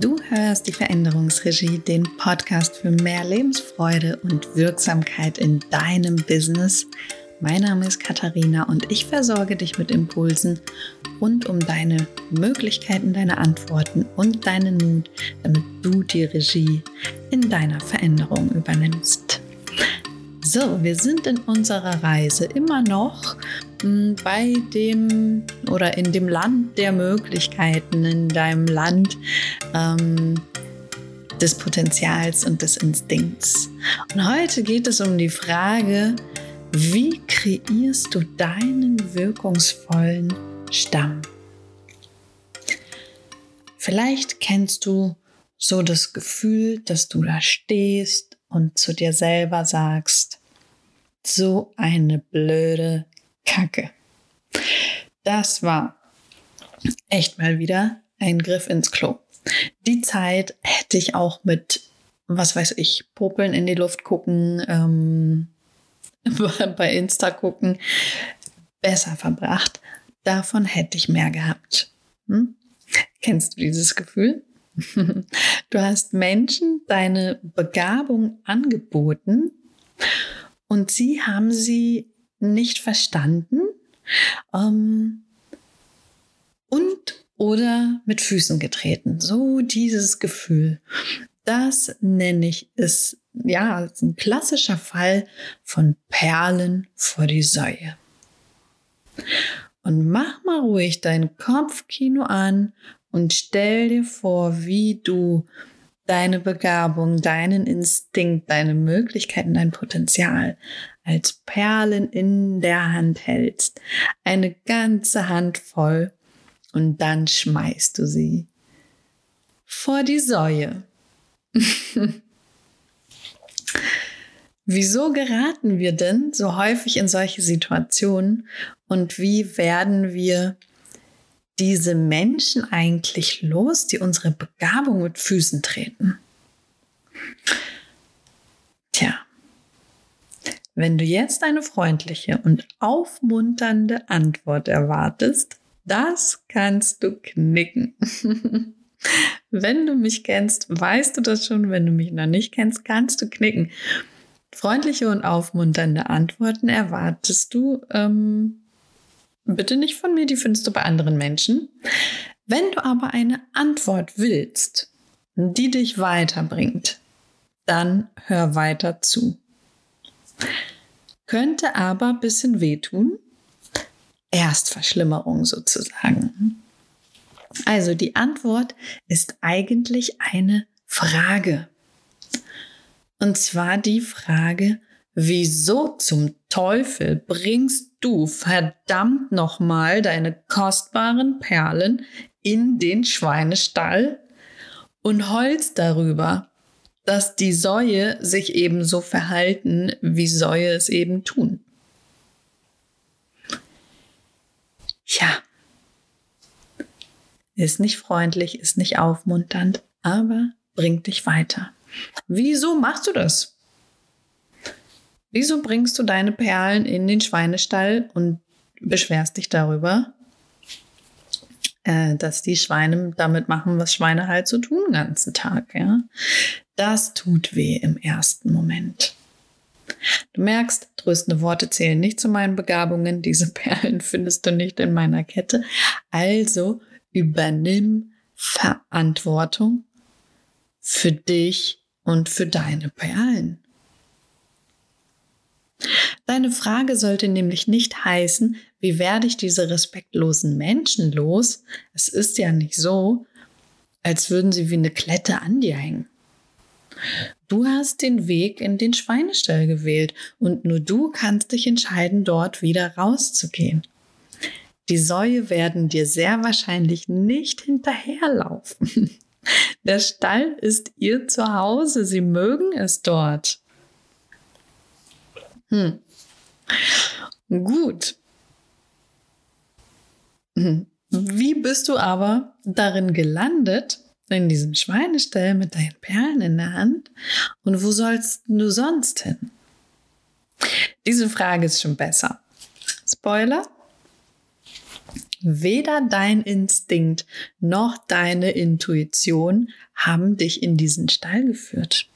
Du hörst die Veränderungsregie, den Podcast für mehr Lebensfreude und Wirksamkeit in deinem Business. Mein Name ist Katharina und ich versorge dich mit Impulsen rund um deine Möglichkeiten, deine Antworten und deinen Mut, damit du die Regie in deiner Veränderung übernimmst. So, wir sind in unserer Reise immer noch bei dem oder in dem Land der Möglichkeiten, in deinem Land ähm, des Potenzials und des Instinkts. Und heute geht es um die Frage, wie kreierst du deinen wirkungsvollen Stamm? Vielleicht kennst du so das Gefühl, dass du da stehst und zu dir selber sagst, so eine blöde Kacke. Das war echt mal wieder ein Griff ins Klo. Die Zeit hätte ich auch mit, was weiß ich, Popeln in die Luft gucken, ähm, bei Insta gucken, besser verbracht. Davon hätte ich mehr gehabt. Hm? Kennst du dieses Gefühl? Du hast Menschen deine Begabung angeboten und sie haben sie nicht verstanden ähm, und oder mit Füßen getreten. So dieses Gefühl. Das nenne ich es, ja, ist ein klassischer Fall von Perlen vor die Säue. Und mach mal ruhig dein Kopfkino an und stell dir vor, wie du deine Begabung, deinen Instinkt, deine Möglichkeiten, dein Potenzial als Perlen in der Hand hältst. Eine ganze Hand voll und dann schmeißt du sie vor die Säue. Wieso geraten wir denn so häufig in solche Situationen und wie werden wir diese Menschen eigentlich los, die unsere Begabung mit Füßen treten? Wenn du jetzt eine freundliche und aufmunternde Antwort erwartest, das kannst du knicken. wenn du mich kennst, weißt du das schon. Wenn du mich noch nicht kennst, kannst du knicken. Freundliche und aufmunternde Antworten erwartest du ähm, Bitte nicht von mir, die findest du bei anderen Menschen. Wenn du aber eine Antwort willst, die dich weiterbringt, dann hör weiter zu. Könnte aber ein bisschen wehtun. Erstverschlimmerung sozusagen. Also die Antwort ist eigentlich eine Frage. Und zwar die Frage, wieso zum Teufel bringst du verdammt nochmal deine kostbaren Perlen in den Schweinestall und heulst darüber, dass die Säue sich eben so verhalten, wie Säue es eben tun. Ja, ist nicht freundlich, ist nicht aufmunternd, aber bringt dich weiter. Wieso machst du das? Wieso bringst du deine Perlen in den Schweinestall und beschwerst dich darüber, äh, dass die Schweine damit machen, was Schweine halt so tun den ganzen Tag? Ja? Das tut weh im ersten Moment. Du merkst, tröstende Worte zählen nicht zu meinen Begabungen. Diese Perlen findest du nicht in meiner Kette. Also übernimm Verantwortung für dich und für deine Perlen. Deine Frage sollte nämlich nicht heißen, wie werde ich diese respektlosen Menschen los? Es ist ja nicht so, als würden sie wie eine Klette an dir hängen. Du hast den Weg in den Schweinestall gewählt und nur du kannst dich entscheiden, dort wieder rauszugehen. Die Säue werden dir sehr wahrscheinlich nicht hinterherlaufen. Der Stall ist ihr Zuhause, sie mögen es dort. Hm. Gut. Hm. Wie bist du aber darin gelandet, in diesem Schweinestall mit deinen Perlen in der Hand? Und wo sollst du sonst hin? Diese Frage ist schon besser. Spoiler. Weder dein Instinkt noch deine Intuition haben dich in diesen Stall geführt.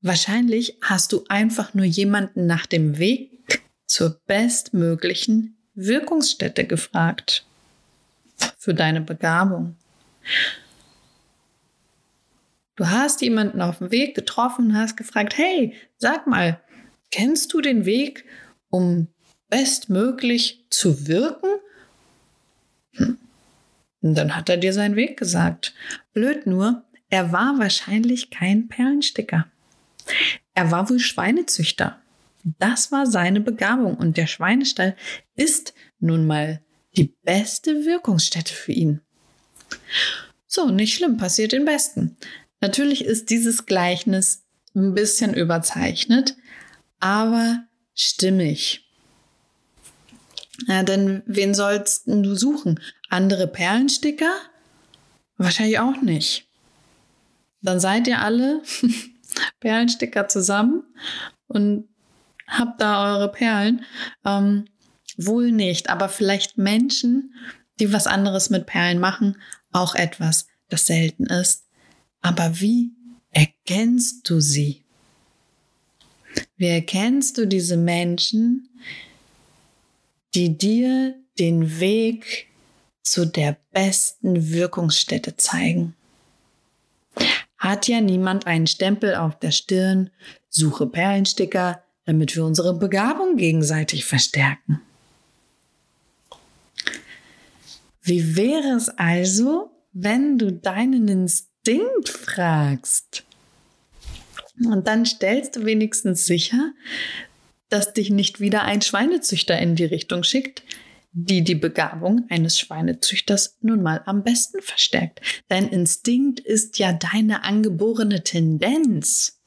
Wahrscheinlich hast du einfach nur jemanden nach dem Weg zur bestmöglichen Wirkungsstätte gefragt für deine Begabung. Du hast jemanden auf dem Weg getroffen und hast gefragt, hey, sag mal, kennst du den Weg, um bestmöglich zu wirken? Hm. Und dann hat er dir seinen Weg gesagt. Blöd nur, er war wahrscheinlich kein Perlensticker. Er war wohl Schweinezüchter. Das war seine Begabung und der Schweinestall ist nun mal die beste Wirkungsstätte für ihn. So, nicht schlimm, passiert den Besten. Natürlich ist dieses Gleichnis ein bisschen überzeichnet, aber stimmig. Ja, denn wen sollst du suchen? Andere Perlensticker? Wahrscheinlich auch nicht. Dann seid ihr alle Perlensticker zusammen und habt da eure Perlen. Ähm, wohl nicht, aber vielleicht Menschen, die was anderes mit Perlen machen, auch etwas, das selten ist. Aber wie erkennst du sie? Wie erkennst du diese Menschen, die dir den Weg zu der besten Wirkungsstätte zeigen. Hat ja niemand einen Stempel auf der Stirn, suche Perlensticker, damit wir unsere Begabung gegenseitig verstärken. Wie wäre es also, wenn du deinen Instinkt fragst? Und dann stellst du wenigstens sicher, dass dich nicht wieder ein Schweinezüchter in die Richtung schickt, die die Begabung eines Schweinezüchters nun mal am besten verstärkt. Dein Instinkt ist ja deine angeborene Tendenz.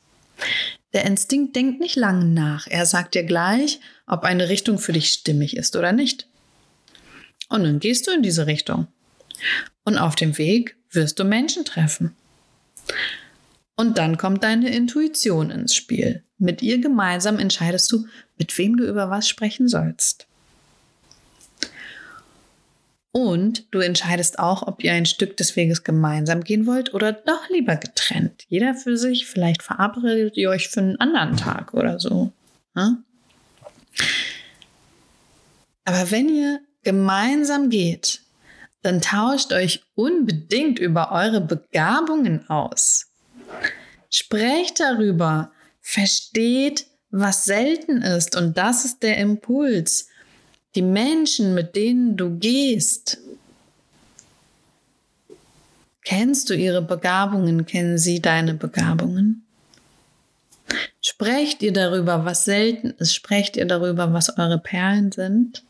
Der Instinkt denkt nicht lange nach. Er sagt dir gleich, ob eine Richtung für dich stimmig ist oder nicht. Und dann gehst du in diese Richtung. Und auf dem Weg wirst du Menschen treffen. Und dann kommt deine Intuition ins Spiel. Mit ihr gemeinsam entscheidest du, mit wem du über was sprechen sollst. Und du entscheidest auch, ob ihr ein Stück des Weges gemeinsam gehen wollt oder doch lieber getrennt. Jeder für sich, vielleicht verabredet ihr euch für einen anderen Tag oder so. Ja? Aber wenn ihr gemeinsam geht, dann tauscht euch unbedingt über eure Begabungen aus. Sprecht darüber, versteht, was selten ist und das ist der Impuls. Die Menschen, mit denen du gehst, kennst du ihre Begabungen, kennen sie deine Begabungen? Sprecht ihr darüber, was selten ist? Sprecht ihr darüber, was eure Perlen sind?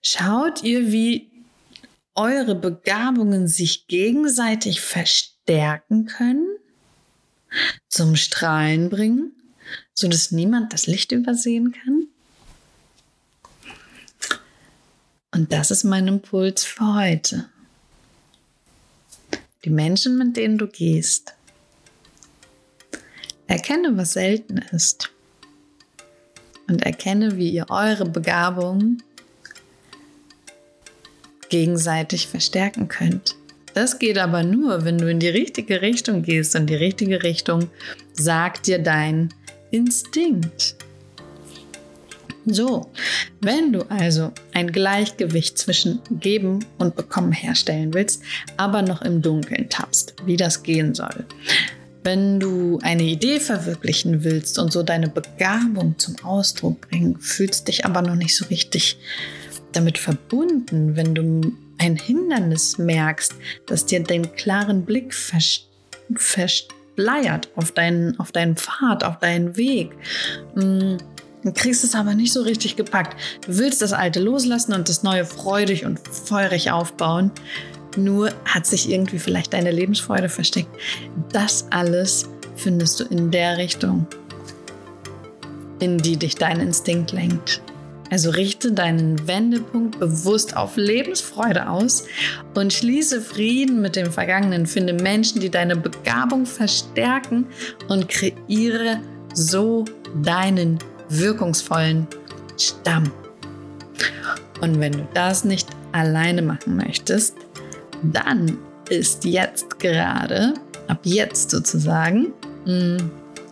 Schaut ihr, wie eure Begabungen sich gegenseitig verstärken können, zum Strahlen bringen, sodass niemand das Licht übersehen kann? Und das ist mein Impuls für heute. Die Menschen, mit denen du gehst. Erkenne, was selten ist. Und erkenne, wie ihr eure Begabungen gegenseitig verstärken könnt. Das geht aber nur, wenn du in die richtige Richtung gehst und die richtige Richtung sagt dir dein Instinkt. So, wenn du also ein Gleichgewicht zwischen Geben und Bekommen herstellen willst, aber noch im Dunkeln tappst, wie das gehen soll, wenn du eine Idee verwirklichen willst und so deine Begabung zum Ausdruck bringen, fühlst dich aber noch nicht so richtig damit verbunden, wenn du ein Hindernis merkst, das dir den klaren Blick verschleiert auf deinen, auf deinen Pfad, auf deinen Weg. Mm, du kriegst es aber nicht so richtig gepackt. Du willst das Alte loslassen und das Neue freudig und feurig aufbauen. Nur hat sich irgendwie vielleicht deine Lebensfreude versteckt. Das alles findest du in der Richtung, in die dich dein Instinkt lenkt. Also richte deinen Wendepunkt bewusst auf Lebensfreude aus und schließe Frieden mit dem Vergangenen. Finde Menschen, die deine Begabung verstärken und kreiere so deinen wirkungsvollen Stamm. Und wenn du das nicht alleine machen möchtest, dann ist jetzt gerade, ab jetzt sozusagen, mm,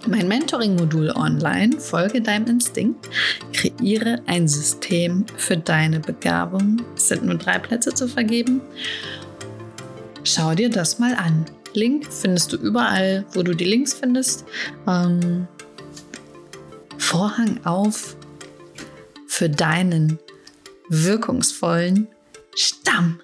mein Mentoring-Modul online, folge deinem Instinkt, kreiere ein System für deine Begabung. Es sind nur drei Plätze zu vergeben. Schau dir das mal an. Link findest du überall, wo du die Links findest. Ähm, Vorhang auf für deinen wirkungsvollen Stamm.